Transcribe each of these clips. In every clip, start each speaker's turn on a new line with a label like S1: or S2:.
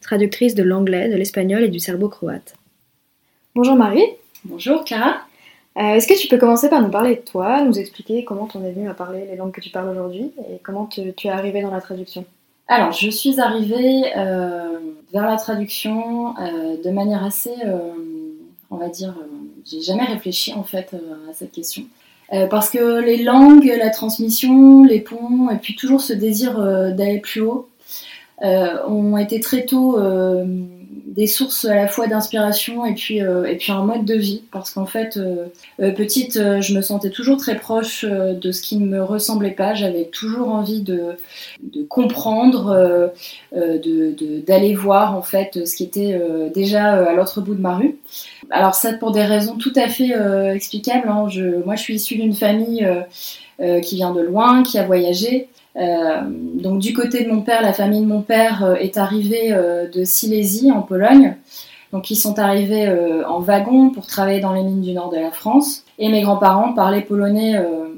S1: traductrice de l'anglais, de l'espagnol et du serbo-croate. Bonjour Marie.
S2: Bonjour Clara.
S1: Euh, Est-ce que tu peux commencer par nous parler de toi, nous expliquer comment tu en es venue à parler les langues que tu parles aujourd'hui et comment tu, tu es arrivée dans la traduction?
S2: Alors, je suis arrivée euh, vers la traduction euh, de manière assez, euh, on va dire, euh, j'ai jamais réfléchi en fait euh, à cette question. Euh, parce que les langues, la transmission, les ponts, et puis toujours ce désir euh, d'aller plus haut, euh, ont été très tôt euh, des sources à la fois d'inspiration et puis euh, et puis un mode de vie. Parce qu'en fait euh, euh, petite euh, je me sentais toujours très proche euh, de ce qui ne me ressemblait pas. J'avais toujours envie de, de comprendre euh, euh, de- d'aller voir en fait ce qui était euh, déjà euh, à l'autre bout de ma rue. Alors ça pour des raisons tout à fait euh, explicables hein. je, moi je suis issue d'une famille euh, euh, qui vient de loin qui a voyagé. euh, donc du côté de mon père, la famille de mon père euh, est arrivée euh, de Silésie en Pologne. Donc ils sont arrivés euh, en wagon pour travailler dans les mines du nord de la France. Et mes grands-parents parlaient polonais euh,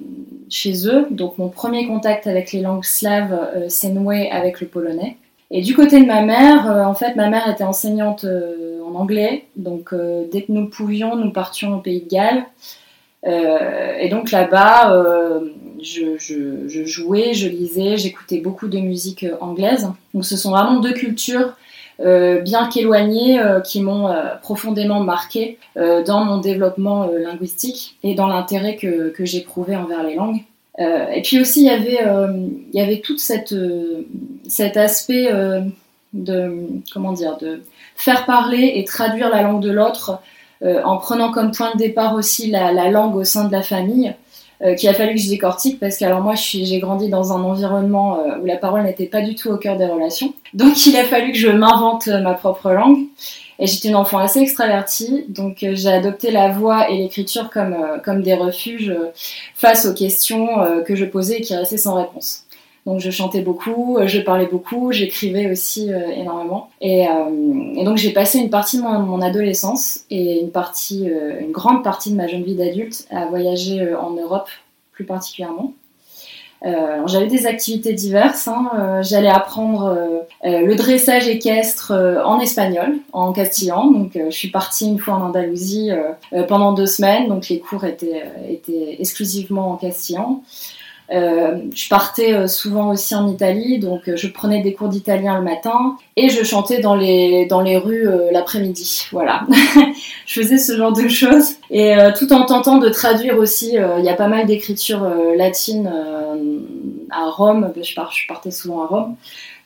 S2: chez eux. Donc mon premier contact avec les langues slaves euh, s'est noué avec le polonais. Et du côté de ma mère, euh, en fait ma mère était enseignante euh, en anglais. Donc euh, dès que nous pouvions, nous partions au pays de Galles. Euh, et donc là-bas, euh, je, jouais, je lisais, j'écoutais beaucoup de musique euh, anglaise. Donc ce sont vraiment deux cultures euh, bien qu'éloignées euh, qui m'ont profondément marqué dans mon développement linguistique et dans l'intérêt que, j'éprouvais envers les langues. Et puis aussi, il y avait, il tout cette, cet aspect de, comment dire, de faire parler et traduire la langue de l'autre en prenant comme point de départ aussi la langue au sein de la famille, euh, qu'il a fallu que je décortique parce que alors moi j'ai grandi dans un environnement euh, où la parole n'était pas du tout au cœur des relations. Donc il a fallu que je m'invente euh, ma propre langue. Et j'étais une enfant assez extravertie, donc j'ai adopté la voix et l'écriture comme, comme des refuges face aux questions que je posais et qui restaient sans réponse. Donc je chantais beaucoup, euh, je parlais beaucoup, j'écrivais aussi euh, énormément. Et, euh, et donc j'ai passé une partie de mon, adolescence et une partie, une grande partie de ma jeune vie d'adulte à voyager en Europe plus particulièrement. J'avais des activités diverses. hein. J'allais apprendre le dressage équestre en espagnol, en castillan. Donc, je suis partie une fois en Andalousie pendant deux semaines. Donc, les cours étaient exclusivement en castillan. Euh, je partais euh, souvent aussi en Italie, donc euh, je prenais des cours d'italien le matin et je chantais dans les, dans les rues euh, l'après-midi. Voilà. je faisais ce genre de choses et tout en tentant de traduire aussi. Il y a pas mal d'écritures latines à Rome. Pars- je partais souvent à Rome.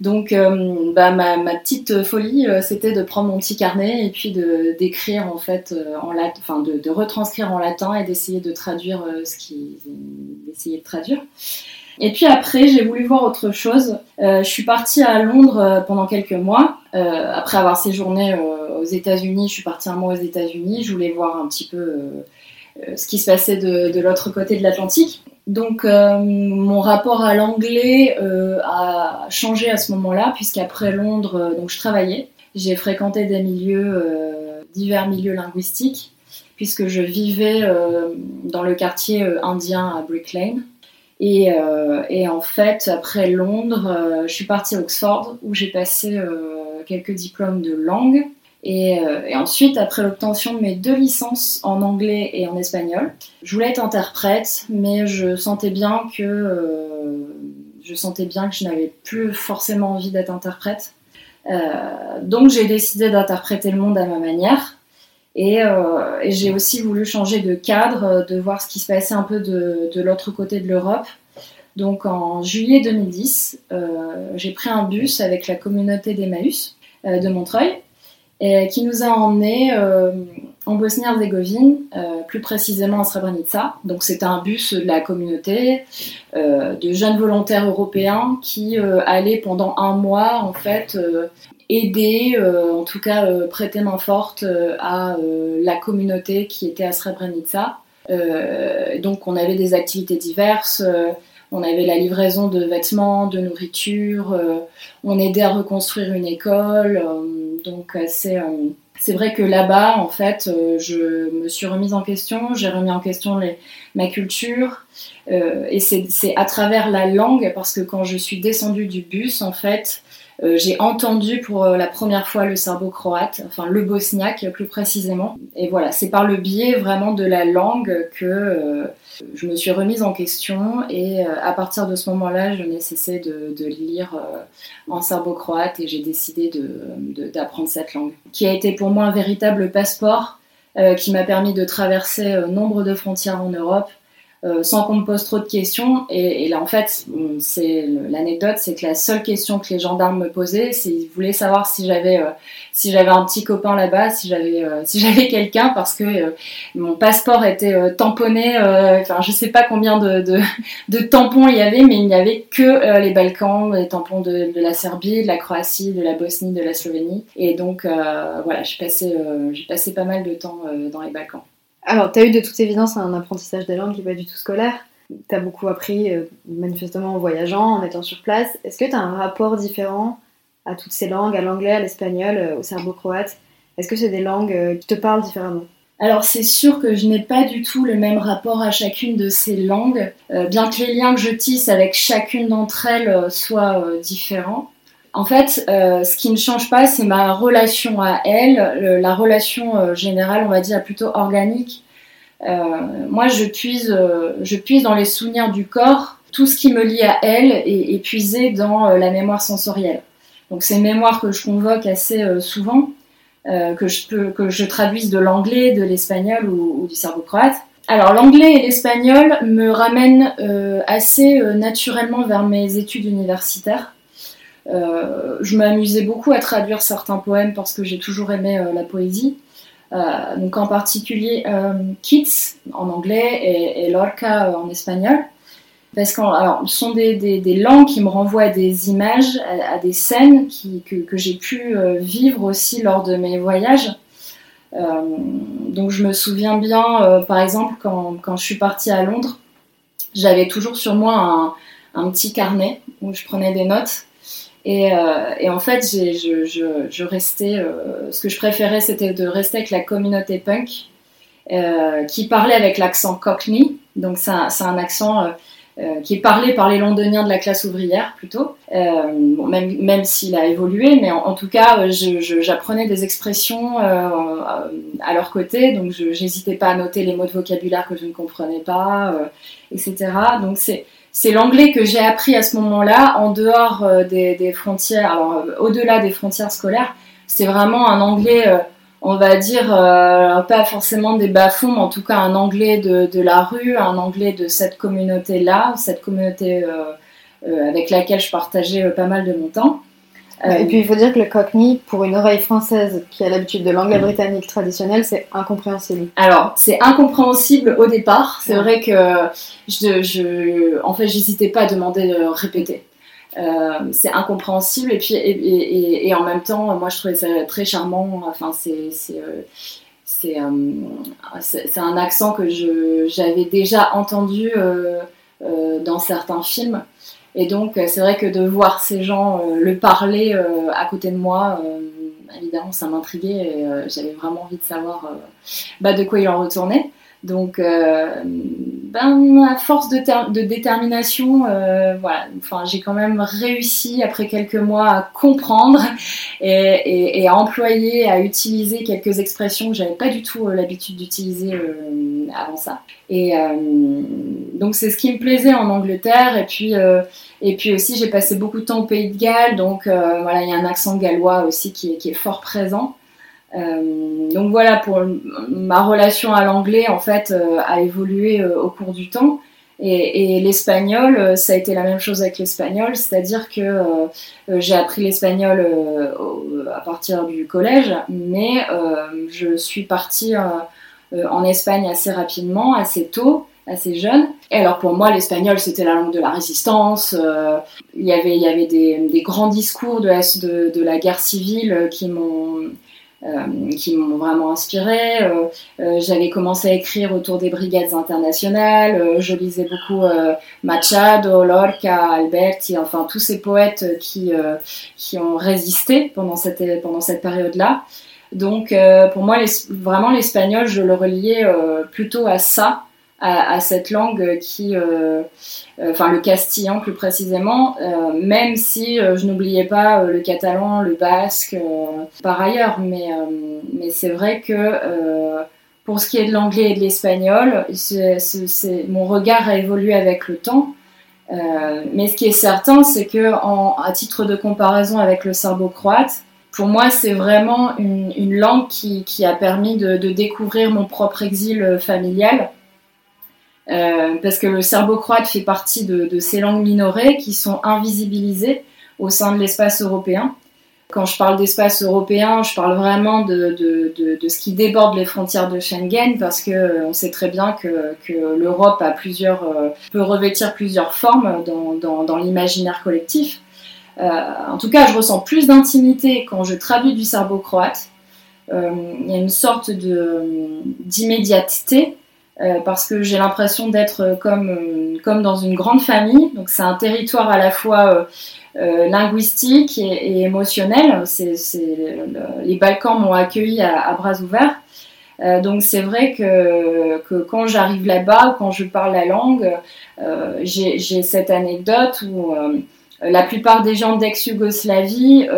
S2: Donc, euh, bah, ma, petite folie, euh, c'était de prendre mon petit carnet et puis de d'écrire en fait euh, en latin, enfin de, retranscrire en latin et d'essayer de traduire ce qu'ils essayaient de traduire. Et puis après, j'ai voulu voir autre chose. Je suis partie à Londres pendant quelques mois. Après avoir séjourné aux États-Unis, je suis partie un mois aux États-Unis. Je voulais voir un petit peu ce qui se passait de l'autre côté de l'Atlantique. Donc euh, mon rapport à l'anglais euh, a changé à ce moment-là, puisqu'après Londres, euh, donc je travaillais. J'ai fréquenté des milieux, euh, divers milieux linguistiques. puisque je vivais dans le quartier indien à Brick Lane. Et, et, en fait, après Londres, je suis partie à Oxford où j'ai passé quelques diplômes de langue. Et, et, ensuite, après l'obtention de mes deux licences en anglais et en espagnol, je voulais être interprète, mais je sentais bien que je sentais bien que je n'avais plus forcément envie d'être interprète. Euh, donc j'ai décidé d'interpréter le monde à ma manière. Euh, et, j'ai aussi voulu changer de cadre, de voir ce qui se passait un peu de, l'autre côté de l'Europe. Donc en juillet 2010, euh, j'ai pris un bus avec la communauté d'Emmaüs de Montreuil qui nous a emmenés en Bosnie-Herzégovine, euh, plus précisément à Srebrenica. Donc c'était un bus de la communauté euh, de jeunes volontaires européens qui euh, allaient pendant un mois en fait aider, en tout cas prêter main forte à la communauté qui était à Srebrenica. donc on avait des activités diverses. on avait la livraison de vêtements, de nourriture, on aidait à reconstruire une école. Donc c'est c'est vrai que là-bas, en fait, euh, je me suis remise en question, j'ai remis en question ma culture. Euh, et c'est à travers la langue, parce que quand je suis descendue du bus, en fait, euh, j'ai entendu pour euh, la première fois le serbo-croate, enfin le bosniaque plus précisément. Et voilà, c'est par le biais vraiment de la langue que euh, je me suis remise en question et à partir de ce moment-là, je n'ai cessé de, lire en serbo-croate et j'ai décidé d'apprendre cette langue, qui a été pour moi un véritable passeport qui m'a permis de traverser nombre de frontières en Europe euh, sans qu'on me pose trop de questions. Et, là, en fait, c'est l'anecdote, c'est que la seule question que les gendarmes me posaient, c'est ils voulaient savoir si j'avais euh, si j'avais un petit copain là-bas, si j'avais euh, quelqu'un, parce que mon passeport était tamponné. Enfin, je sais pas combien de, tampons il y avait, mais il n'y avait que les Balkans, les tampons de, la Serbie, de la Croatie, de la Bosnie, de la Slovénie. Et donc, voilà, j'ai passé pas mal de temps dans les Balkans.
S1: Alors, tu as eu de toute évidence un apprentissage des langues qui n'est pas du tout scolaire. Tu as beaucoup appris, euh, manifestement, en voyageant, en étant sur place. Est-ce que tu as un rapport différent à toutes ces langues, à l'anglais, à l'espagnol, euh, au serbo-croate? Est-ce que c'est des langues euh, qui te parlent différemment?
S2: Alors c'est sûr que je n'ai pas du tout le même rapport à chacune de ces langues, bien que les liens que je tisse avec chacune d'entre elles soient différents. En fait, euh, ce qui ne change pas, c'est ma relation à elle, la relation euh, générale, on va dire plutôt organique. Euh, moi, je puise, je puise dans les souvenirs du corps. Tout ce qui me lie à elle est, puisé dans la mémoire sensorielle. Donc, c'est une mémoire que je convoque assez souvent, que je peux, que je traduise de l'anglais, de l'espagnol ou, ou, du serbo-croate. Alors, l'anglais et l'espagnol me ramènent assez naturellement vers mes études universitaires. Euh, je m'amusais beaucoup à traduire certains poèmes parce que j'ai toujours aimé euh, la poésie. Euh, donc en particulier Keats en anglais et, Lorca en espagnol. Parce que ce sont des, des, langues qui me renvoient à des images, à, des scènes que, que j'ai pu vivre aussi lors de mes voyages. donc je me souviens bien, par exemple, quand, quand, je suis partie à Londres, j'avais toujours sur moi un, un, petit carnet où je prenais des notes. Euh, et, en fait, je, restais. Euh, ce que je préférais, c'était de rester avec la communauté punk euh, qui parlait avec l'accent cockney. Donc, c'est un, accent qui est parlé par les londoniens de la classe ouvrière plutôt, même, même s'il a évolué, mais en, tout cas, j'apprenais des expressions à leur côté, donc je n'hésitais pas à noter les mots de vocabulaire que je ne comprenais pas, etc. Donc c'est c'est l'anglais que j'ai appris à ce moment-là, en dehors euh, des, frontières, alors euh, au-delà des frontières scolaires. C'est vraiment un anglais, euh, on va dire, pas forcément des bas-fonds, mais en tout cas un anglais de, la rue, un anglais de cette communauté-là, cette communauté avec laquelle je partageais pas mal de mon temps.
S1: Et puis il faut dire que le cockney, pour une oreille française qui a l'habitude de l'anglais britannique traditionnel, c'est incompréhensible.
S2: Alors, c'est incompréhensible au départ. C'est vrai que je, je, en fait, j'hésitais pas à demander de répéter. Euh, c'est incompréhensible et puis et, et, en même temps, moi je trouvais ça très charmant. Enfin, c'est c'est c'est euh, un accent que j'avais déjà entendu euh, dans certains films. Et donc, euh, c'est vrai que de voir ces gens euh, le parler euh, à côté de moi évidemment, ça m'intriguait et j'avais vraiment envie de savoir bah, de quoi il en retournait. Donc, euh, ben, à force de, détermination, euh, voilà, enfin, j'ai quand même réussi après quelques mois à comprendre et, à employer, à utiliser quelques expressions que j'avais pas du tout euh, l'habitude d'utiliser avant ça. Et donc, c'est ce qui me plaisait en Angleterre. Et puis, et puis aussi, j'ai passé beaucoup de temps au Pays de Galles, donc voilà, il y a un accent gallois aussi qui est fort présent. Euh, donc voilà, pour ma relation à l'anglais, en fait, euh, a évolué euh, au cours du temps. Et, l'espagnol, ça a été la même chose avec l'espagnol, c'est-à-dire que j'ai appris l'espagnol à partir du collège, mais je suis partie en Espagne assez rapidement, assez tôt, assez jeune. Et alors pour moi, l'espagnol, c'était la langue de la résistance. il y avait, il y avait des, grands discours de de, de la guerre civile qui m'ont euh, qui m'ont vraiment inspiré. Euh, euh, j'avais commencé à écrire autour des brigades internationales. je lisais beaucoup Machado, Lorca, Alberti, enfin tous ces poètes qui, qui ont résisté pendant cette, pendant cette période-là. Donc pour moi, vraiment l'espagnol, je le reliais plutôt à ça à, cette langue qui, euh, euh, enfin le castillan plus précisément, euh, même si je n'oubliais pas le catalan, le basque par ailleurs, mais, mais c'est vrai que pour ce qui est de l'anglais et de l'espagnol, mon regard a évolué avec le temps. mais ce qui est certain, c'est que en, à titre de comparaison avec le serbo-croate, pour moi, c'est vraiment une, langue qui, qui, a permis de, découvrir mon propre exil familial euh, parce que le serbo-croate fait partie de, ces langues minorées qui sont invisibilisées au sein de l'espace européen. Quand je parle d'espace européen, je parle vraiment de, ce qui déborde les frontières de Schengen, parce que euh, on sait très bien que, l'Europe euh, peut revêtir plusieurs formes dans, l'imaginaire collectif. en tout cas, je ressens plus d'intimité quand je traduis du serbo-croate. Il y a une sorte d'immédiateté euh, parce que j'ai l'impression d'être euh, comme, euh, comme dans une grande famille. Donc c'est un territoire à la fois linguistique et, émotionnel. C'est, les Balkans m'ont accueilli à, bras ouverts. donc c'est vrai que, que quand j'arrive là-bas quand je parle la langue, j'ai, j'ai cette anecdote où la plupart des gens d'ex-Yougoslavie,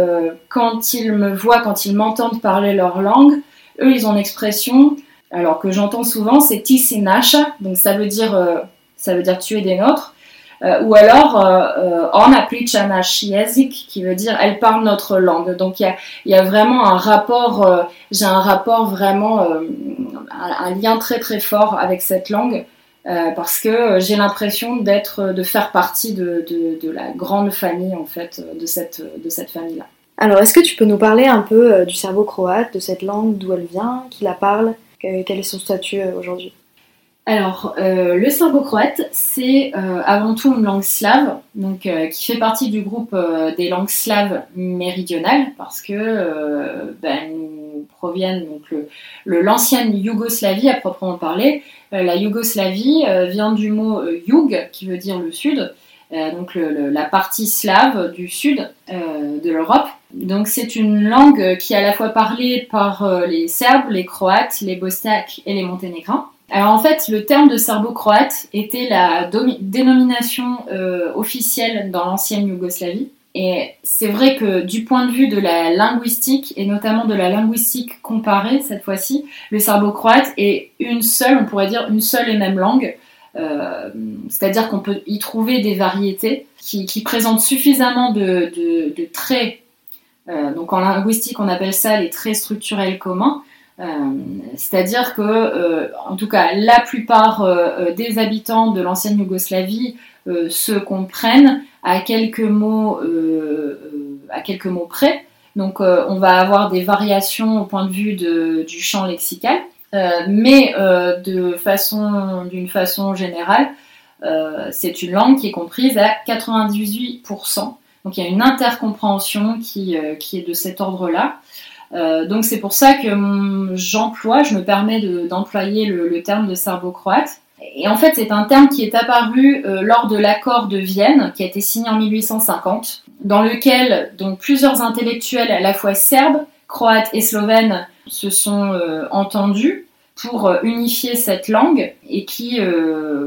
S2: quand ils me voient, quand ils m'entendent parler leur langue, eux, ils ont une expression alors que j'entends souvent, c'est tisinasha, donc ça veut dire, euh, ça veut dire tuer des nôtres. Euh, ou alors euh, on priča naš jezik, qui veut dire elle parle notre langue. Donc il y a, y a, vraiment un rapport, j'ai un rapport vraiment, un, lien très très fort avec cette langue. parce que j'ai l'impression d'être, de faire partie de, de, de, la grande famille en fait, de cette, de cette famille-là.
S1: Alors, est-ce que tu peux nous parler un peu du cerveau croate, de cette langue, d'où elle vient, qui la parle? Quel est son statut euh, aujourd'hui
S2: alors, euh, le serbo-croate, c'est euh, avant tout une langue slave, donc qui fait partie du groupe des langues slaves méridionales, parce que ben, nous proviennent donc le l'ancienne Yougoslavie à proprement parler. la Yougoslavie vient du mot Yug, qui veut dire le sud, donc la partie slave du sud de l'Europe. Donc c'est une langue qui est à la fois parlée par euh, les Serbes, les Croates, les Bosniaques et les Monténégrins. Alors en fait, le terme de serbo-croate était la dénomination euh, officielle dans l'ancienne Yougoslavie. Et c'est vrai que du point de vue de la linguistique, et notamment de la linguistique comparée cette fois-ci, le serbo-croate est une seule, on pourrait dire une seule et même langue. Euh, c'est-à-dire qu'on peut y trouver des variétés qui, présentent suffisamment de, traits donc en linguistique, on appelle ça les traits structurels communs. Euh, c'est-à-dire que, euh, en tout cas, la plupart des habitants de l'ancienne Yougoslavie se comprennent à quelques mots, à quelques mots près. Donc, on va avoir des variations au point de vue du champ lexical, mais d'une façon générale, c'est une langue qui est comprise à 98% donc il y a une intercompréhension qui, euh, qui est de cet ordre-là. Euh, donc c'est pour ça que j'emploie, je me permets d'employer le, terme de serbo-croate. Et en fait, c'est un terme qui est apparu euh, lors de l'accord de Vienne, qui a été signé en 1850, dans lequel donc plusieurs intellectuels à la fois serbes, croates et slovènes se sont entendus pour unifier cette langue et qui,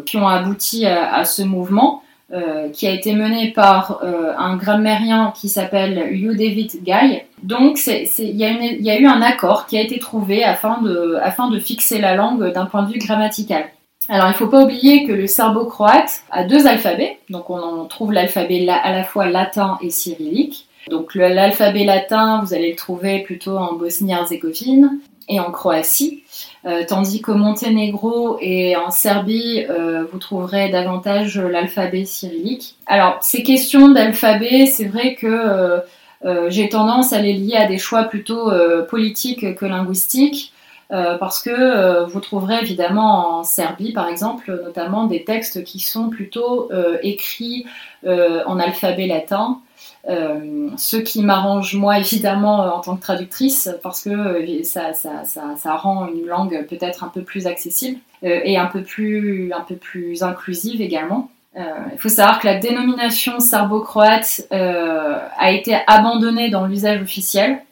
S2: qui ont abouti à ce mouvement. Euh, qui a été mené par euh, un grammairien qui s'appelle David Guy. Donc il y, a eu un accord qui a été trouvé afin de, afin de fixer la langue d'un point de vue grammatical. Alors il ne faut pas oublier que le serbo-croate a deux alphabets, donc on en trouve l'alphabet à la fois latin et cyrillique. Donc l'alphabet latin, vous allez le trouver plutôt en Bosnie-Herzégovine et en Croatie. Euh, tandis qu'au Monténégro et en Serbie, euh, vous trouverez davantage l'alphabet cyrillique. Alors, ces questions d'alphabet, c'est vrai que euh, j'ai tendance à les lier à des choix plutôt politiques que linguistiques. parce que vous trouverez évidemment en Serbie, par exemple, notamment des textes qui sont plutôt écrits en alphabet latin, euh, ce qui m'arrange moi évidemment euh, en tant que traductrice parce que euh, ça, ça, ça, rend une langue peut-être un peu plus accessible et un peu plus, un peu plus inclusive également. Il faut savoir que la dénomination serbo-croate a été abandonnée dans l'usage officiel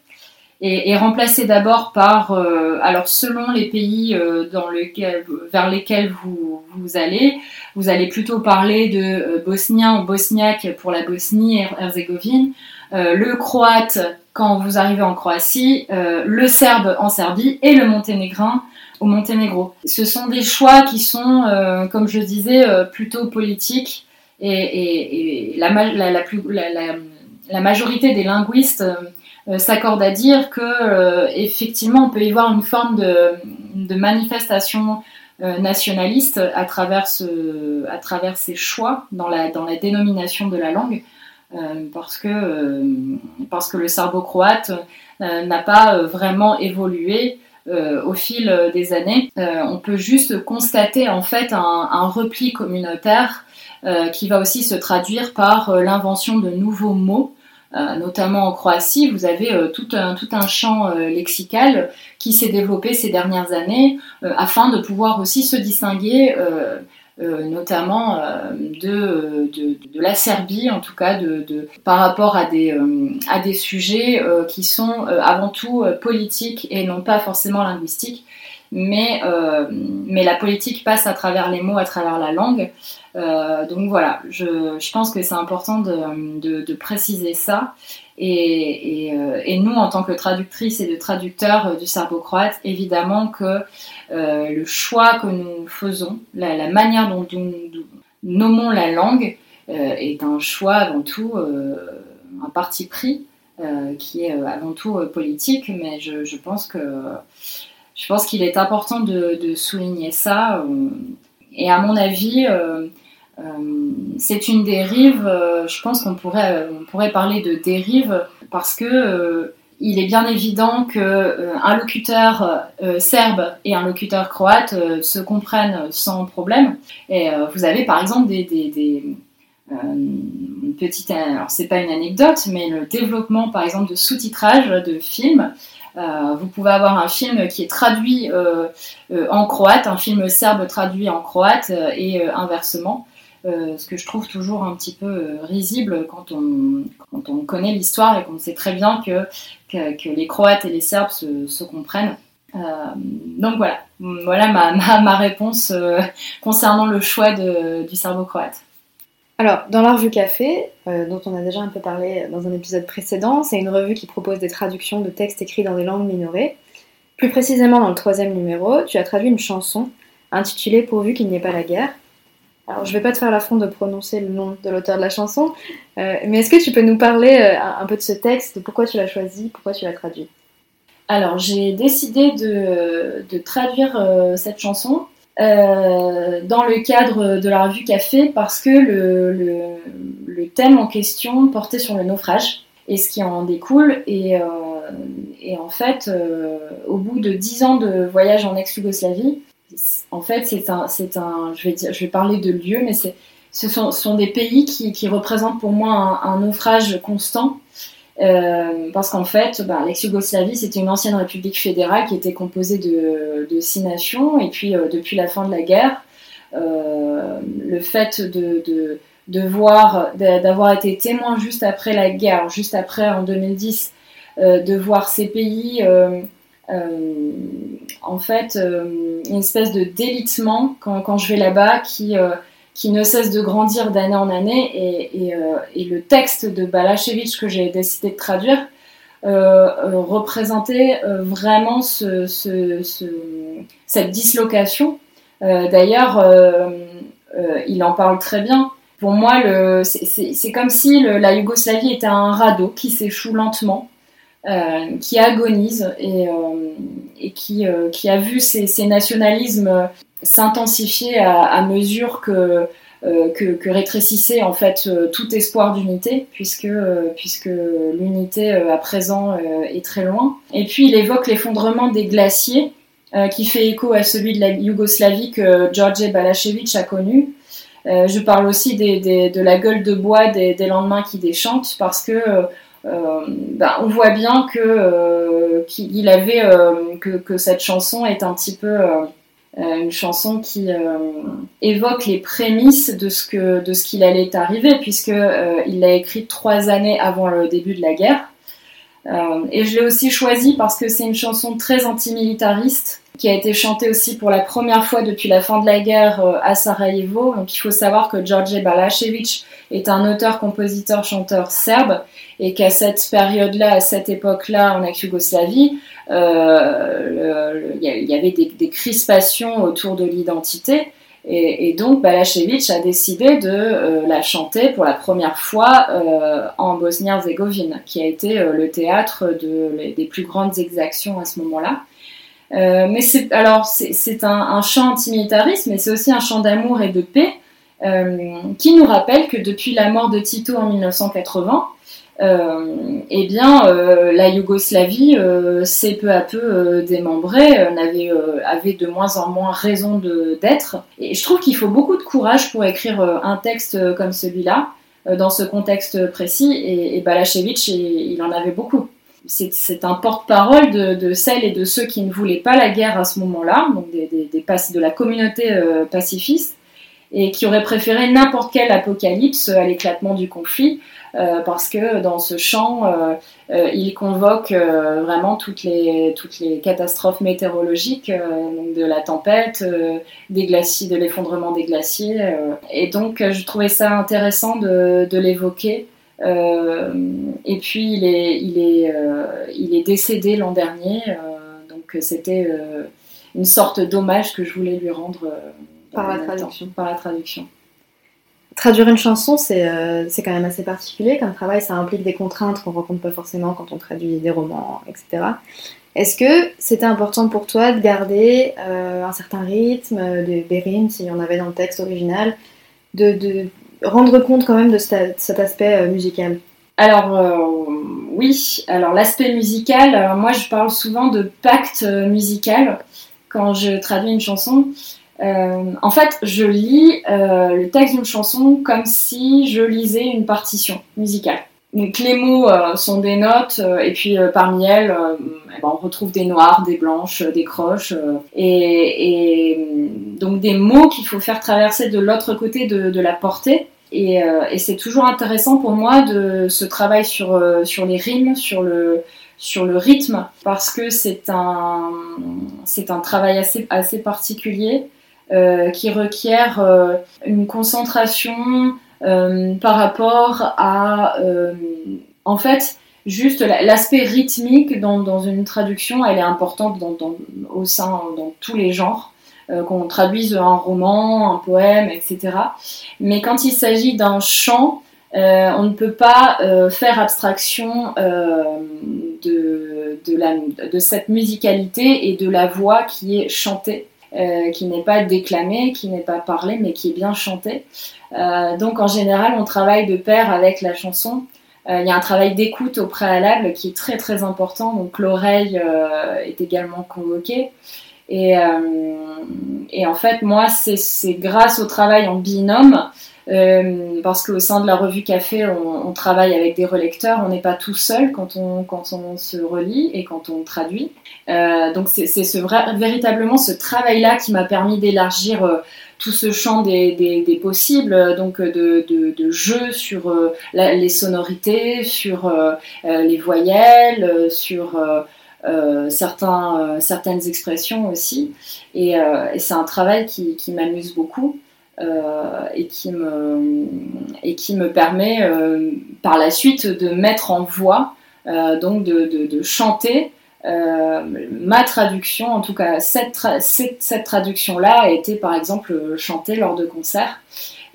S2: et, remplacée d'abord par, alors selon les pays vers lesquels vous allez, vous allez plutôt parler de euh, bosnien ou bosniaque pour la Bosnie et Herzégovine, euh, le croate quand vous arrivez en Croatie, euh, le serbe en Serbie et le monténégrin au Monténégro. Ce sont des choix qui sont, comme je disais, plutôt politiques et, la, majorité des linguistes s'accordent à dire que effectivement on peut y voir une forme de, manifestation nationaliste à travers, ce, à travers ces choix dans la, dans la dénomination de la langue, euh, parce, que, euh, parce que le serbo-croate n'a pas vraiment évolué au fil des années. on peut juste constater en fait un, repli communautaire qui va aussi se traduire par l'invention de nouveaux mots euh, notamment en Croatie, vous avez euh, tout, un, tout un champ euh, lexical qui s'est développé ces dernières années afin de pouvoir aussi se distinguer notamment de, de, la Serbie, en tout cas de par rapport à des, à des sujets qui sont avant tout politiques et non pas forcément linguistiques. Mais, mais la politique passe à travers les mots, à travers la langue. Euh, donc voilà, je, je pense que c'est important de, de, préciser ça. Et, euh, et, nous, en tant que traductrices et de traducteurs euh, du serbo-croate, évidemment que le choix que nous faisons, la, manière dont nous, nommons la langue, est un choix avant tout, un parti pris, qui est avant tout politique, mais je, je pense qu'il est important de souligner ça. Et à mon avis, euh, euh, c'est une dérive, euh, je pense qu'on pourrait, on pourrait parler de dérive parce que il est bien évident qu'un locuteur serbe et un locuteur croate se comprennent sans problème. Et vous avez par exemple des, des petite, alors c'est pas une anecdote, mais le développement par exemple de sous-titrage de films vous pouvez avoir un film qui est traduit euh, euh, en croate, un film serbe traduit en croate et inversement. ce que je trouve toujours un petit peu risible quand on, quand on connaît l'histoire et qu'on sait très bien que, que, les Croates et les Serbes se, se comprennent. donc voilà, voilà ma, ma, ma réponse concernant le choix de, du serbo-croate.
S1: Alors, dans la revue Café, euh, dont on a déjà un peu parlé dans un épisode précédent, c'est une revue qui propose des traductions de textes écrits dans des langues minorées. Plus précisément, dans le troisième numéro, tu as traduit une chanson intitulée Pourvu qu'il n'y ait pas la guerre. Alors, je vais pas te faire l'affront de prononcer le nom de l'auteur de la chanson, euh, mais est-ce que tu peux nous parler euh, un peu de ce texte, de pourquoi tu l'as choisi, pourquoi tu l'as traduit?
S2: Alors, j'ai décidé de, traduire cette chanson euh, dans le cadre de la revue Café parce que le, thème en question portait sur le naufrage et ce qui en découle. Et, euh, en fait, euh, au bout de dix ans de voyage en ex-Yougoslavie, en fait, c'est un, c'est un, je vais dire, je vais parler de lieux, mais c'est, ce sont, des pays qui, qui représentent pour moi un naufrage constant euh, parce qu'en fait, bah, l'ex-Yougoslavie, c'était une ancienne république fédérale qui était composée de, six nations. Et puis, euh, depuis la fin de la guerre, euh, le fait de, voir, d'avoir été témoin juste après la guerre, juste après en 2010, de voir ces pays en fait une espèce de délitement quand je vais là-bas qui qui ne cesse de grandir d'année en année. Et, euh, et, le texte de Balachevitch que j'ai décidé de traduire euh, euh représentait vraiment ce, ce, ce, cette dislocation. D'ailleurs, il en parle très bien. Pour moi, c'est comme si la Yougoslavie était un radeau qui s'échoue lentement. Qui agonise et, qui, a vu ces, ces nationalismes s'intensifier à, mesure que, que, rétrécissait en fait tout espoir d'unité, puisque, puisque l'unité à présent est très loin. Et puis il évoque l'effondrement des glaciers, qui fait écho à celui de la Yougoslavie que George Balašević a connu. je parle aussi de la gueule de bois des, lendemains qui déchantent, parce que euh, ben, on voit bien que euh, qu'il avait euh, que, que, cette chanson est un petit peu une chanson qui évoque les prémices de ce que de ce qu'il allait arriver puisque il l'a écrite trois années avant le début de la guerre et je l'ai aussi choisi parce que c'est une chanson très antimilitariste qui a été chantée aussi pour la première fois depuis la fin de la guerre à Sarajevo. Donc il faut savoir que George Balašević est un auteur, compositeur, chanteur serbe et qu'à cette période-là, à cette époque-là, en ex-Yougoslavie, euh, il y avait des, crispations autour de l'identité. Et, donc Balašević a décidé de euh, la chanter pour la première fois euh, en Bosnie-Herzégovine, qui a été le théâtre de, des plus grandes exactions à ce moment-là. mais c'est alors c'est un, un, chant antimilitariste, mais c'est aussi un chant d'amour et de paix qui nous rappelle que depuis la mort de Tito en 1980, euh, eh bien, euh, la Yougoslavie euh, s'est peu à peu démembrée, avait, avait de moins en moins raison d'être. Et je trouve qu'il faut beaucoup de courage pour écrire un texte comme celui-là, dans ce contexte précis, et, et il en avait beaucoup. C'est un porte-parole de, celles et de ceux qui ne voulaient pas la guerre à ce moment-là, donc des, des, des, de la communauté pacifiste, et qui auraient préféré n'importe quel apocalypse à l'éclatement du conflit euh, parce que dans ce chant, euh, euh, il convoque vraiment toutes les, toutes les catastrophes météorologiques, de la tempête, des glaciers, de l'effondrement des glaciers. et donc, je trouvais ça intéressant de, de l'évoquer. et puis, il est, il est, il est décédé l'an dernier, donc c'était une sorte d'hommage que je voulais lui rendre
S1: par la traduction.
S2: Par la traduction.
S1: Traduire une chanson, euh, c'est quand même assez particulier comme travail, ça implique des contraintes qu'on rencontre pas forcément quand on traduit des romans, etc. Est-ce que c'était important pour toi de garder euh, un certain rythme, des, des rimes, s'il y en avait dans le texte original, de, de rendre compte quand même de cet, aspect euh, musical?
S2: Alors oui, alors l'aspect musical, moi je parle souvent de pacte musical quand je traduis une chanson. Euh, en fait, je lis euh, le texte d'une chanson comme si je lisais une partition musicale. Donc les mots euh, sont des notes et puis parmi elles, eh ben, on retrouve des noires, des blanches, des croches et, donc des mots qu'il faut faire traverser de l'autre côté de, la portée. Et, c'est toujours intéressant pour moi de ce travail sur, les rimes, sur le, rythme, parce que c'est un, travail assez, particulier qui requiert euh, une concentration euh, par rapport à, en fait, juste l'aspect rythmique dans, une traduction, elle est importante dans, au sein, dans tous les genres, qu'on traduise un roman, un poème, etc. Mais quand il s'agit d'un chant, euh, on ne peut pas euh, faire abstraction euh, de, cette musicalité et de la voix qui est chantée. Euh, qui n'est pas déclamé, qui n'est pas parlé, mais qui est bien chanté. Euh, donc en général, on travaille de pair avec la chanson. Euh, il y a un travail d'écoute au préalable qui est très très important, donc l'oreille est également convoquée. Et, et, en fait, moi, c'est grâce au travail en binôme Euh, parce qu'au sein de la revue Café, on, travaille avec des relecteurs, on n'est pas tout seul quand on, quand on se relit et quand on traduit. Euh, donc c'est ce véritablement ce travail-là qui m'a permis d'élargir euh, tout ce champ des, possibles, donc de, de, jeux sur les sonorités, sur les voyelles, sur certains, certaines expressions aussi. Et, c'est un travail qui m'amuse beaucoup. Euh, et, qui me, et qui me permet euh, par la suite de mettre en voix, euh, donc de, de, chanter ma traduction, en tout cas cette, cette, traduction-là a été par exemple chantée lors de concerts.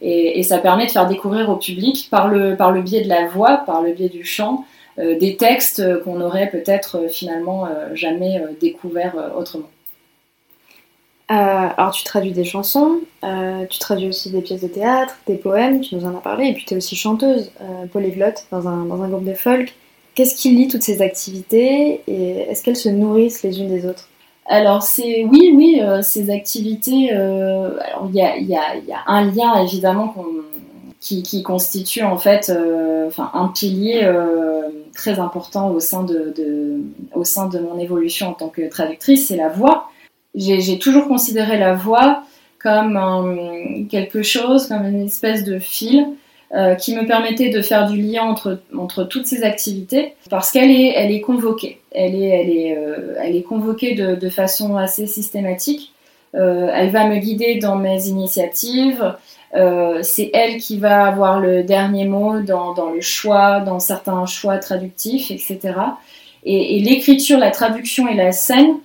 S2: Et, et, ça permet de faire découvrir au public par le, par le biais de la voix, par le biais du chant, des textes qu'on n'aurait peut-être finalement jamais découverts autrement.
S1: Euh, alors tu traduis des chansons, euh, tu traduis aussi des pièces de théâtre, des poèmes, tu nous en as parlé, et puis tu es aussi chanteuse, euh, polyglotte, dans un, dans un groupe de folk. Qu'est-ce qui lie toutes ces activités et est-ce qu'elles se nourrissent les unes des autres?
S2: Alors c'est oui oui ces activités alors il y a, y, y a, un lien évidemment qui, qui, constitue en fait un pilier très important au sein de, au sein de mon évolution en tant que traductrice c'est la voix j'ai toujours considéré la voix comme quelque chose, comme une espèce de fil euh, qui me permettait de faire du lien entre, entre toutes ces activités parce qu'elle est, elle est convoquée. Elle est, elle est, euh, elle est convoquée de, de, façon assez systématique. Euh, elle va me guider dans mes initiatives. c'est elle qui va avoir le dernier mot dans, dans, le choix, dans certains choix traductifs, etc. Et, et l'écriture, la traduction et la scène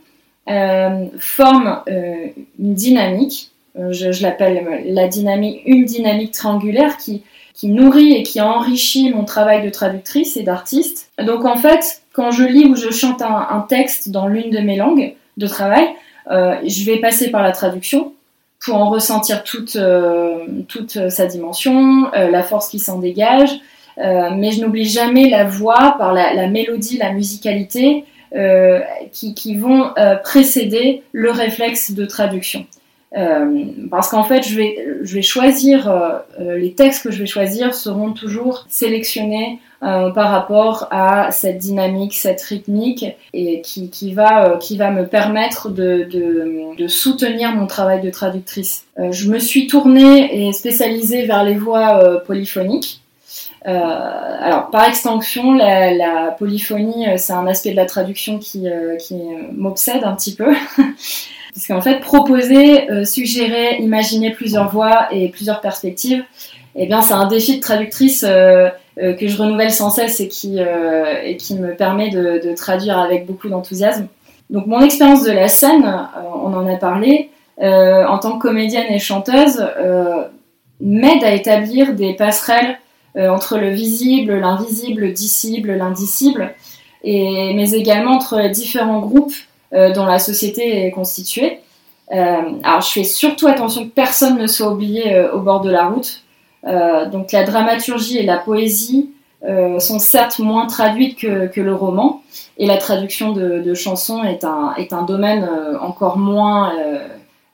S2: euh, forme euh, une dynamique, euh, je, l'appelle la dynamique, une dynamique triangulaire qui, nourrit et qui enrichit mon travail de traductrice et d'artiste. Donc en fait, quand je lis ou je chante un, texte dans l'une de mes langues de travail, je vais passer par la traduction pour en ressentir toute, toute sa dimension, la force qui s'en dégage, mais je n'oublie jamais la voix par la, mélodie, la musicalité, euh, qui, vont euh, précéder le réflexe de traduction. Euh, parce qu'en fait, je vais, choisir, les textes que je vais choisir seront toujours sélectionnés par rapport à cette dynamique, cette rythmique, et qui, va, qui va me permettre de, soutenir mon travail de traductrice. je me suis tournée et spécialisée vers les voix polyphoniques. Euh, alors, par extension, la, polyphonie, euh, c'est un aspect de la traduction qui, euh, qui m'obsède un petit peu. Parce qu'en fait, proposer, suggérer, imaginer plusieurs voix et plusieurs perspectives, eh bien, c'est un défi de traductrice que je renouvelle sans cesse et qui, et qui me permet de, de traduire avec beaucoup d'enthousiasme. Donc, mon expérience de la scène, on en a parlé, en tant que comédienne et chanteuse, m'aide à établir des passerelles entre le visible, l'invisible, le dissible, l'indicible, mais également entre différents groupes euh, dont la société est constituée. Euh, alors je fais surtout attention que personne ne soit oublié au bord de la route. donc la dramaturgie et la poésie sont certes moins traduites que, le roman, et la traduction de, chansons est un, domaine encore moins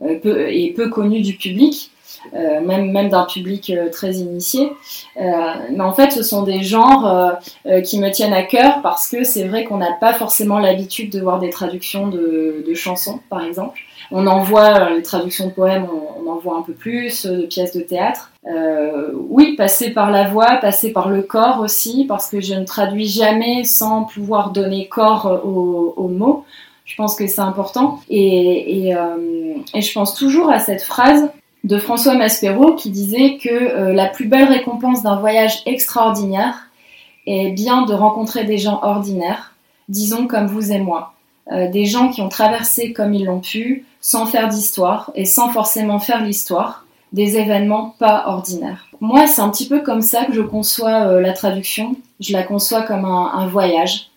S2: et peu connu du public. Euh, même, d'un public euh, très initié. Euh, mais en fait, ce sont des genres qui me tiennent à cœur parce que c'est vrai qu'on n'a pas forcément l'habitude de voir des traductions de, chansons, par exemple. On en voit les traductions de poèmes, on, en voit un peu plus, de pièces de théâtre. Oui, passer par la voix, passer par le corps aussi, parce que je ne traduis jamais sans pouvoir donner corps aux, mots. Je pense que c'est important. Et, je pense toujours à cette phrase de François Maspero qui disait que euh, la plus belle récompense d'un voyage extraordinaire est bien de rencontrer des gens ordinaires, disons comme vous et moi, euh, des gens qui ont traversé comme ils l'ont pu, sans faire d'histoire et sans forcément faire l'histoire, des événements pas ordinaires. Moi, c'est un petit peu comme ça que je conçois euh, la traduction. Je la conçois comme un, voyage.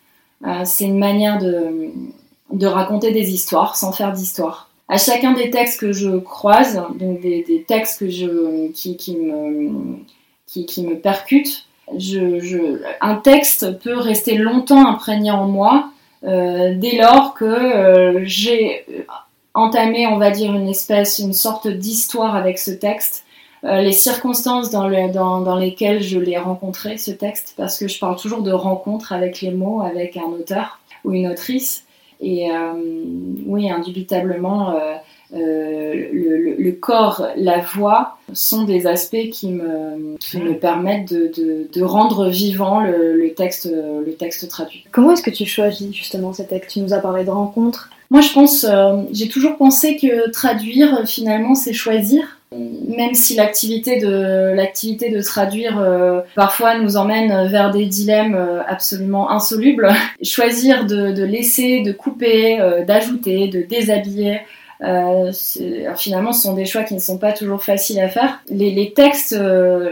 S2: c'est une manière de, de raconter des histoires sans faire d'histoire à chacun des textes que je croise, donc des, textes que je, qui, me, qui, me percutent, un texte peut rester longtemps imprégné en moi euh, dès lors que euh, j'ai entamé, on va dire, une espèce, une sorte d'histoire avec ce texte, les circonstances dans, dans, dans, lesquelles je l'ai rencontré, ce texte, parce que je parle toujours de rencontre avec les mots, avec un auteur ou une autrice. Et oui, indubitablement, euh, le, le, corps, la voix sont des aspects qui me, qui me permettent de, de, de, rendre vivant le, le, texte, le texte traduit.
S1: Comment est-ce que tu choisis justement ces textes Tu nous as parlé de rencontres.
S2: Moi, je pense, euh, j'ai toujours pensé que traduire, finalement, c'est choisir. Même si l'activité de l'activité de traduire euh, parfois nous emmène vers des dilemmes absolument insolubles, choisir de, de laisser, de couper, d'ajouter, de déshabiller, euh, finalement, ce sont des choix qui ne sont pas toujours faciles à faire. Les, les textes, euh,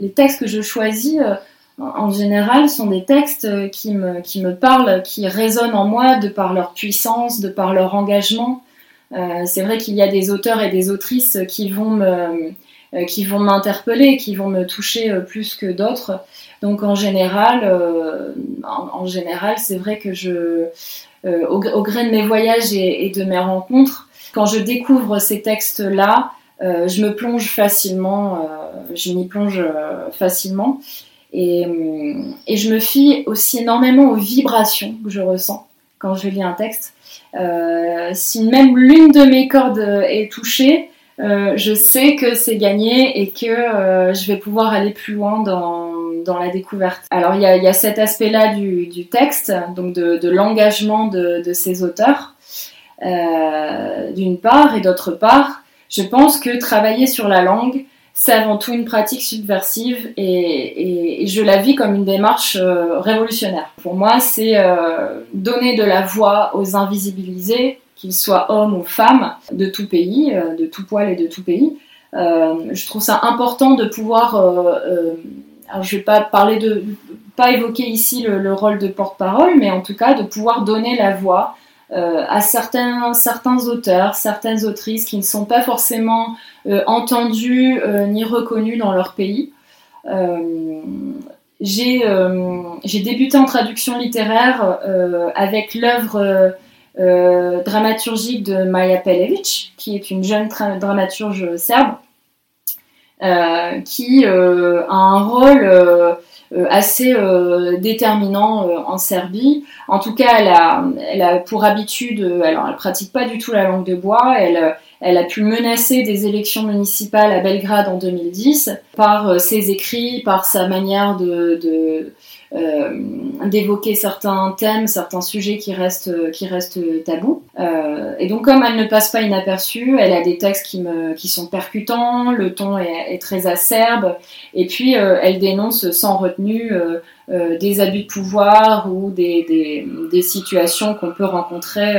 S2: les textes que je choisis, euh, en général, sont des textes qui me, qui me parlent, qui résonnent en moi de par leur puissance, de par leur engagement. C'est vrai qu'il y a des auteurs et des autrices qui vont me, qui vont m'interpeller, qui vont me toucher plus que d'autres. Donc en général, en, général, c'est vrai que je, euh, au, gré de mes voyages et, de mes rencontres, quand je découvre ces textes-là, euh, je me plonge facilement, euh, je m'y plonge facilement. Et, je me fie aussi énormément aux vibrations que je ressens quand je lis un texte. Euh, si même l'une de mes cordes est touchée, euh, je sais que c'est gagné et que euh, je vais pouvoir aller plus loin dans, dans la découverte. Alors il y a, cet aspect-là du, du, texte, donc de, de l'engagement de, de, ces auteurs, d'une part, et d'autre part, je pense que travailler sur la langue, c'est avant tout une pratique subversive et, je la vis comme une démarche euh, révolutionnaire. Pour moi, c'est euh, donner de la voix aux invisibilisés, qu'ils soient hommes ou femmes, de tout pays, euh, de tout poil et de tout pays. je trouve ça important de pouvoir alors je vais pas parler de, pas évoquer ici le rôle de porte-parole, mais en tout cas de pouvoir donner la voix euh, à certains, certains auteurs, certaines autrices qui ne sont pas forcément euh, entendus euh, ni reconnus dans leur pays. Euh, j'ai débuté en traduction littéraire avec l'œuvre dramaturgique de Maja Pelevic, qui est une jeune dramaturge serbe, euh, qui euh, a un rôle euh, assez déterminant en Serbie. En tout cas, elle a, elle a pour habitude, alors elle pratique pas du tout la langue de bois, elle, elle a pu menacer des élections municipales à Belgrade en 2010 par ses écrits, par sa manière de, de euh, d'évoquer certains thèmes, certains sujets qui restent, qui restent tabous. Euh, et donc comme elle ne passe pas inaperçue, elle a des textes qui, me, qui sont percutants, le ton est, est très acerbe, et puis euh, elle dénonce sans retenue euh, euh, des abus de pouvoir ou des, des, des situations qu'on peut rencontrer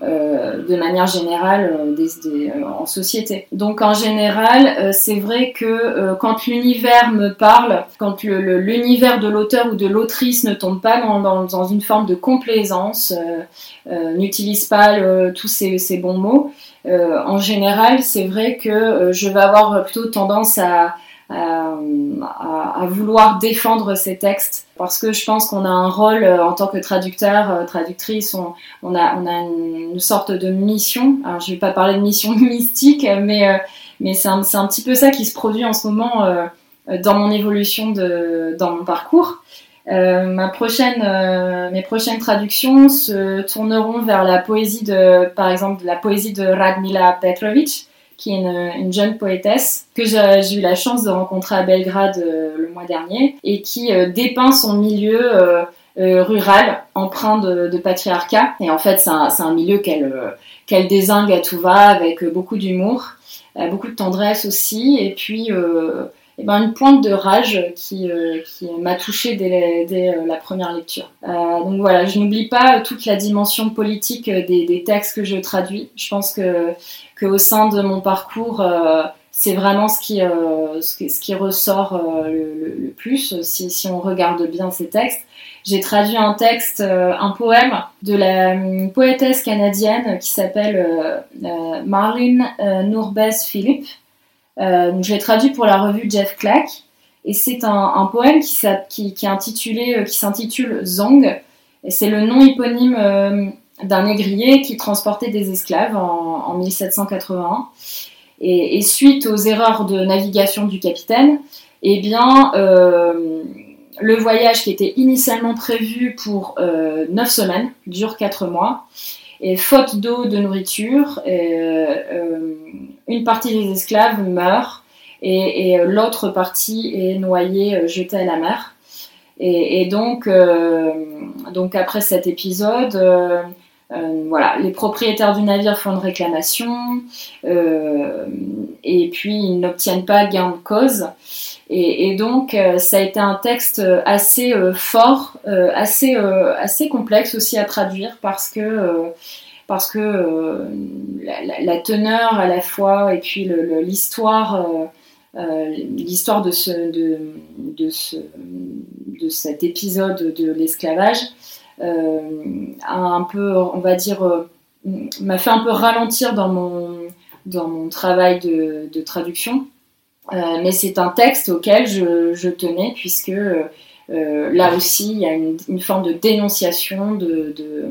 S2: euh, de manière générale euh, des, des, euh, en société. Donc en général, c'est vrai que quand l'univers me parle, quand l'univers de l'auteur ou de l'autrice ne tombe pas dans, dans, dans, une forme de complaisance, n'utilise pas le, tous ces, ces, bons mots, en général, c'est vrai que je vais avoir plutôt tendance à à, à, vouloir défendre ces textes parce que je pense qu'on a un rôle euh, en tant que traducteur, euh, traductrice, on, on, a, on a une, sorte de mission. Alors je vais pas parler de mission mystique, mais, mais c'est un, un, petit peu ça qui se produit en ce moment dans mon évolution, de, dans mon parcours. Euh, ma prochaine, euh, mes prochaines traductions se tourneront vers la poésie de, par exemple, la poésie de Radmila Petrovic, qui est une, une jeune poétesse que j'ai eu la chance de rencontrer à Belgrade euh, le mois dernier et qui euh, dépeint son milieu euh, rural empreint de, de, patriarcat. Et en fait, c'est un, un, milieu qu'elle qu'elle désingue à tout va avec beaucoup d'humour, beaucoup de tendresse aussi, et puis et ben, une pointe de rage qui, euh, qui m'a touchée dès, dès euh, la première lecture. Euh, donc voilà, je n'oublie pas toute la dimension politique des, textes que je traduis. Je pense que, que au sein de mon parcours, c'est vraiment ce qui, ce qui, ressort le, plus si, si on regarde bien ces textes. J'ai traduit un texte, un poème de la poétesse canadienne qui s'appelle Marlene Nourbez Philippe donc je l'ai traduit pour la revue Jeff Clack. Et c'est un, poème qui, est intitulé, euh, qui s'intitule Zong. C'est le nom éponyme euh, d'un négrier qui transportait des esclaves en, en 1781. Et, suite aux erreurs de navigation du capitaine, eh bien, le voyage qui était initialement prévu pour 9 semaines dure 4 mois. Et faute d'eau, de nourriture, une partie des esclaves meurt et, et l'autre partie est noyée, jetée à la mer. Et, donc, euh, donc après cet épisode, euh, euh, voilà, les propriétaires du navire font une réclamation et puis ils n'obtiennent pas gain de cause. Et, donc ça a été un texte assez fort, assez, assez complexe aussi à traduire parce que parce que la, teneur à la fois et puis l'histoire euh, l'histoire de, ce, de, de, ce, de, cet épisode de l'esclavage euh, a un peu, on va dire, euh, m'a fait un peu ralentir dans mon, dans mon travail de, de traduction. Mais c'est un texte auquel je, tenais puisque là aussi il y a une, forme de dénonciation de, de,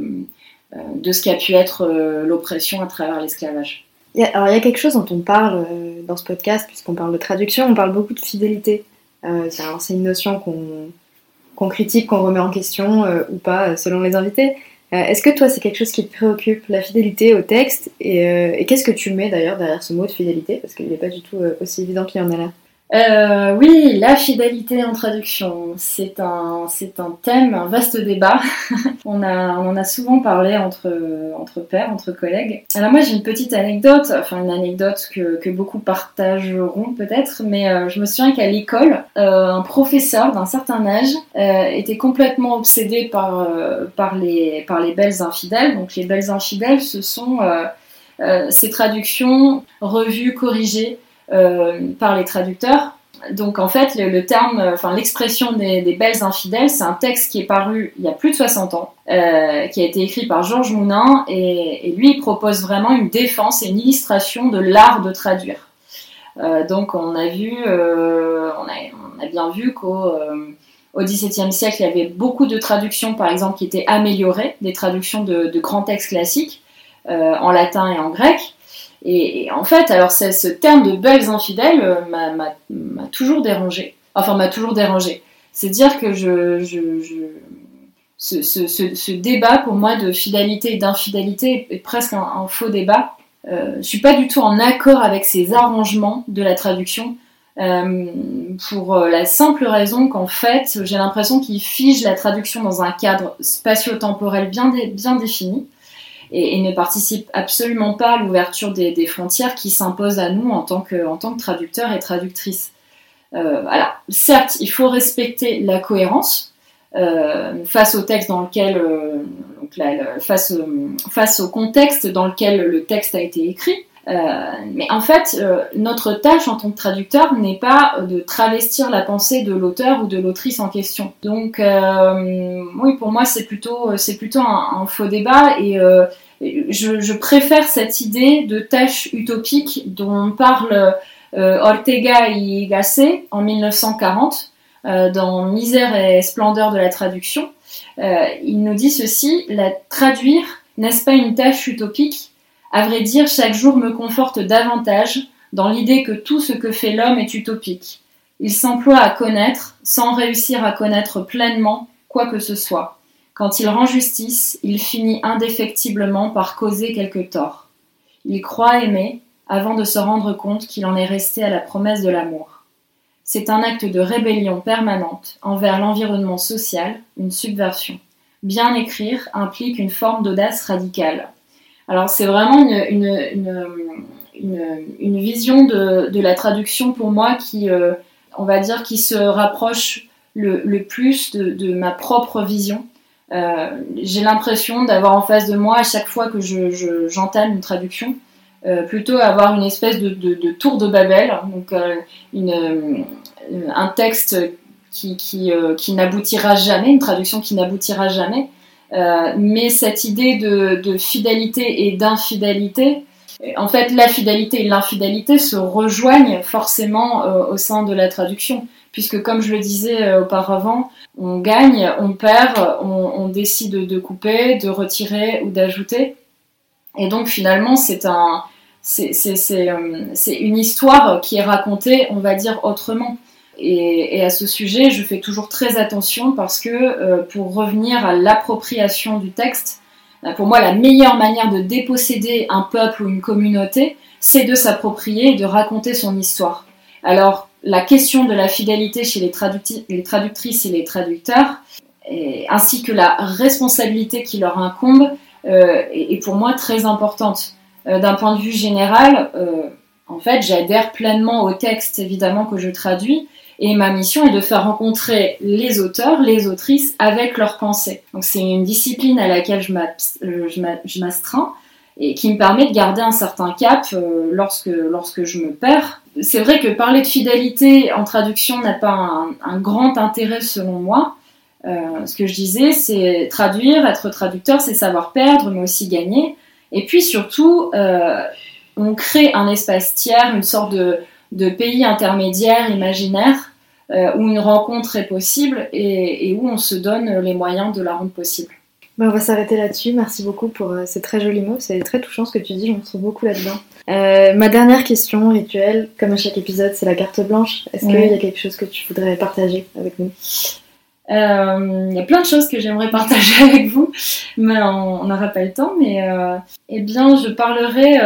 S2: de ce qu'a pu être l'oppression à travers l'esclavage
S1: alors, il y a quelque chose dont on parle euh, dans ce podcast, puisqu'on parle de traduction, on parle beaucoup de fidélité. Euh, c'est une notion qu'on critique, qu'on remet en question euh, ou pas, selon les invités. Est-ce que toi, c'est quelque chose qui te préoccupe, la fidélité au texte Et, et qu'est-ce que tu mets d'ailleurs derrière ce mot de fidélité? Parce qu'il n'est pas du tout aussi évident qu'il y en a là.
S2: Euh, oui, la fidélité en traduction, c'est un, c'est un thème, un vaste débat. on, a, on en a souvent parlé entre, entre pairs, entre collègues. Alors moi j'ai une petite anecdote, enfin une anecdote que, que beaucoup partageront peut-être, mais euh, je me souviens qu'à l'école, euh, un professeur d'un certain âge était complètement obsédé par, par, les, par les belles infidèles. Donc les belles infidèles, ce sont ces traductions revues, corrigées euh, par les traducteurs. Donc en fait, le, terme, enfin l'expression des, belles infidèles, c'est un texte qui est paru il y a plus de 60 ans, euh, qui a été écrit par Georges Mounin, et, lui il propose vraiment une défense et une illustration de l'art de traduire. Euh, donc on a vu, on a, bien vu qu'au au XVIIe siècle, il y avait beaucoup de traductions, par exemple, qui étaient améliorées, des traductions de grands textes classiques en latin et en grec. Et, en fait, alors ce terme de belles infidèles euh, m'a toujours dérangé. Enfin, m'a toujours dérangé. C'est dire que je, ce, débat pour moi de fidélité et d'infidélité est presque un, faux débat. Euh, je suis pas du tout en accord avec ces arrangements de la traduction euh, pour la simple raison qu'en fait j'ai l'impression qu'ils figent la traduction dans un cadre spatio-temporel bien défini et, ne participe absolument pas à l'ouverture des, frontières qui s'imposent à nous en tant que, en traducteurs et traductrices. Euh, voilà. Certes, il faut respecter la cohérence euh, face au texte dans lequel, euh, donc face au contexte dans lequel le texte a été écrit. Mais en fait, notre tâche en tant que traducteur n'est pas de travestir la pensée de l'auteur ou de l'autrice en question. Donc, oui, pour moi, c'est plutôt, c'est plutôt un, faux débat et je, préfère cette idée de tâche utopique dont parle euh, Ortega y Gasset en 1940 euh, dans Misère et splendeur de la traduction. Euh, il nous dit ceci la traduire n'est-ce pas une tâche utopique À vrai dire, chaque jour me conforte davantage dans l'idée que tout ce que fait l'homme est utopique. Il s'emploie à connaître sans réussir à connaître pleinement quoi que ce soit. Quand il rend justice, il finit indéfectiblement par causer quelque tort. Il croit aimer avant de se rendre compte qu'il en est resté à la promesse de l'amour. C'est un acte de rébellion permanente envers l'environnement social, une subversion. Bien écrire implique une forme d'audace radicale. Alors c'est vraiment une, une, vision de, la traduction pour moi qui, euh, on va dire, qui se rapproche le, plus de, ma propre vision. Euh, j'ai l'impression d'avoir en face de moi, à chaque fois que j'entame une traduction, euh, plutôt avoir une espèce de, tour de Babel, donc euh, une, un texte qui, qui, qui n'aboutira jamais, une traduction qui n'aboutira jamais, mais cette idée de, fidélité et d'infidélité, en fait, la fidélité et l'infidélité se rejoignent forcément au sein de la traduction puisque comme je le disais euh, auparavant, on gagne, on perd, on, décide de couper, de retirer ou d'ajouter. Et donc finalement, c'est un, c'est une histoire qui est racontée, on va dire, autrement. Et, à ce sujet, je fais toujours très attention parce que pour revenir à l'appropriation du texte, pour moi, la meilleure manière de déposséder un peuple ou une communauté, c'est de s'approprier et de raconter son histoire. Alors, la question de la fidélité chez les, traductrices et les traducteurs, ainsi que la responsabilité qui leur incombe, euh, est, pour moi très importante. Euh, d'un point de vue général, euh, en fait, j'adhère pleinement au texte, évidemment, que je traduis, et ma mission est de faire rencontrer les auteurs, les autrices avec leurs pensées. Donc c'est une discipline à laquelle je m'astreins et qui me permet de garder un certain cap euh, lorsque, lorsque je me perds. C'est vrai que parler de fidélité en traduction n'a pas un, grand intérêt selon moi. Euh, ce que je disais, c'est traduire, être traducteur, c'est savoir perdre, mais aussi gagner. Et puis surtout, euh, on crée un espace tiers, une sorte de, de pays intermédiaire imaginaire où une rencontre est possible et, et où on se donne les moyens de la rendre possible.
S1: Bah, on va s'arrêter là-dessus. Merci beaucoup pour euh, ces très jolis mots. C'est très touchant ce que tu dis, j'en trouve beaucoup là-dedans. Euh, ma dernière question rituelle, comme à chaque épisode, c'est la carte blanche. Est-ce qu'il y a quelque chose que tu voudrais partager avec nous?
S2: euh, il y a plein de choses que j'aimerais partager avec vous, mais on n'aura pas le temps. Mais eh bien, je parlerai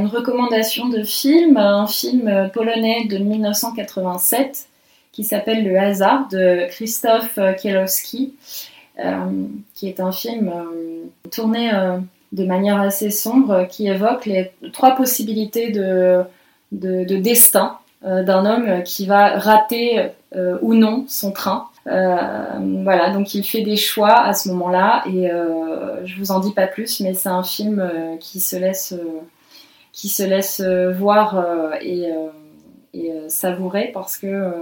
S2: une recommandation de film, un film polonais de 1987 qui s'appelle Le hasard de Krzysztof Kielowski. Euh, qui est un film euh, tourné euh, de manière assez sombre, qui évoque les trois possibilités de, de, destin d'un homme qui va rater ou non son train. Voilà, donc il fait des choix à ce moment-là et je vous en dis pas plus, mais c'est un film qui se laisse, qui se laisse voir et, et savourer parce que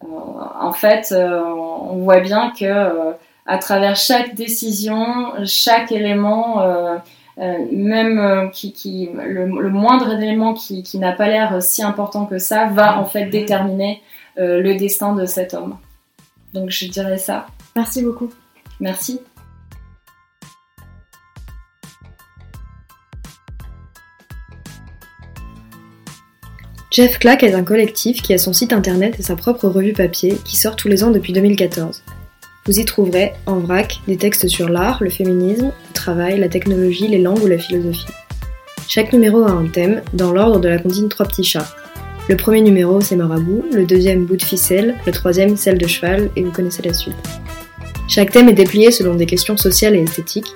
S2: en fait, on voit bien que à travers chaque décision, chaque élément, euh, euh, même euh, qui, qui le, moindre élément qui, qui n'a pas l'air si important que ça, va en fait déterminer le destin de cet homme. Donc je dirais ça.
S1: Merci beaucoup.
S2: Merci.
S1: Jeff Clack est un collectif qui a son site internet et sa propre revue papier qui sort tous les ans depuis 2014. Vous y trouverez, en vrac, des textes sur l'art, le féminisme, le travail, la technologie, les langues ou la philosophie. Chaque numéro a un thème, dans l'ordre de la comptine Trois petits chats. Le premier numéro, c'est Marabout, le deuxième, Bout de ficelle, le troisième, Selle de cheval, et vous connaissez la suite. Chaque thème est déplié selon des questions sociales et esthétiques.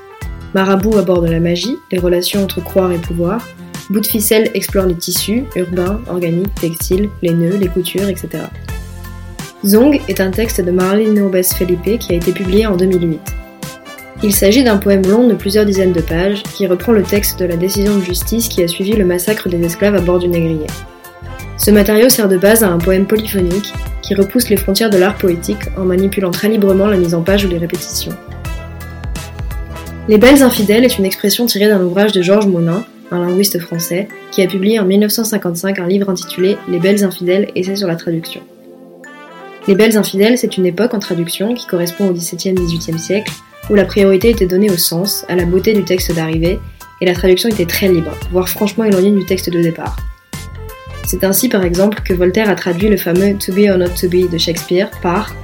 S1: Marabout aborde la magie, les relations entre croire et pouvoir. Bout de ficelle explore les tissus, urbains, organiques, textiles, les nœuds, les coutures, etc. Zong est un texte de Marlene Nobes Felipe qui a été publié en 2008. Il s'agit d'un poème long de plusieurs dizaines de pages qui reprend le texte de la décision de justice qui a suivi le massacre des esclaves à bord du négrier. Ce matériau sert de base à un poème polyphonique qui repousse les frontières de l'art poétique en manipulant très librement la mise en page ou les répétitions. Les Belles Infidèles est une expression tirée d'un ouvrage de Georges Monin, un linguiste français, qui a publié en 1955 un livre intitulé Les Belles Infidèles, essai sur la traduction. Les Belles Infidèles, c'est une époque en traduction qui correspond au XVIIe-XVIIIe siècle, où la priorité était donnée au sens, à la beauté du texte d'arrivée, et la traduction était très libre, voire franchement éloignée du texte de départ. C'est ainsi par exemple que Voltaire a traduit le fameux To be or not to be de Shakespeare par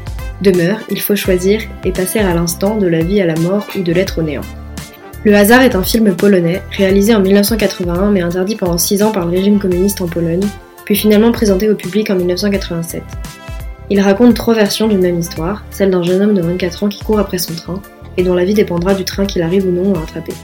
S1: Demeure, il faut choisir et passer à l'instant de la vie à la mort ou de l'être au néant. Le hasard est un film polonais, réalisé en 1981 mais interdit pendant 6 ans par le régime communiste en Pologne, puis finalement présenté au public en 1987. Il raconte trois versions d'une même histoire, celle d'un jeune homme de 24 ans qui court après son train, et dont la vie dépendra du train qu'il arrive ou non à attraper.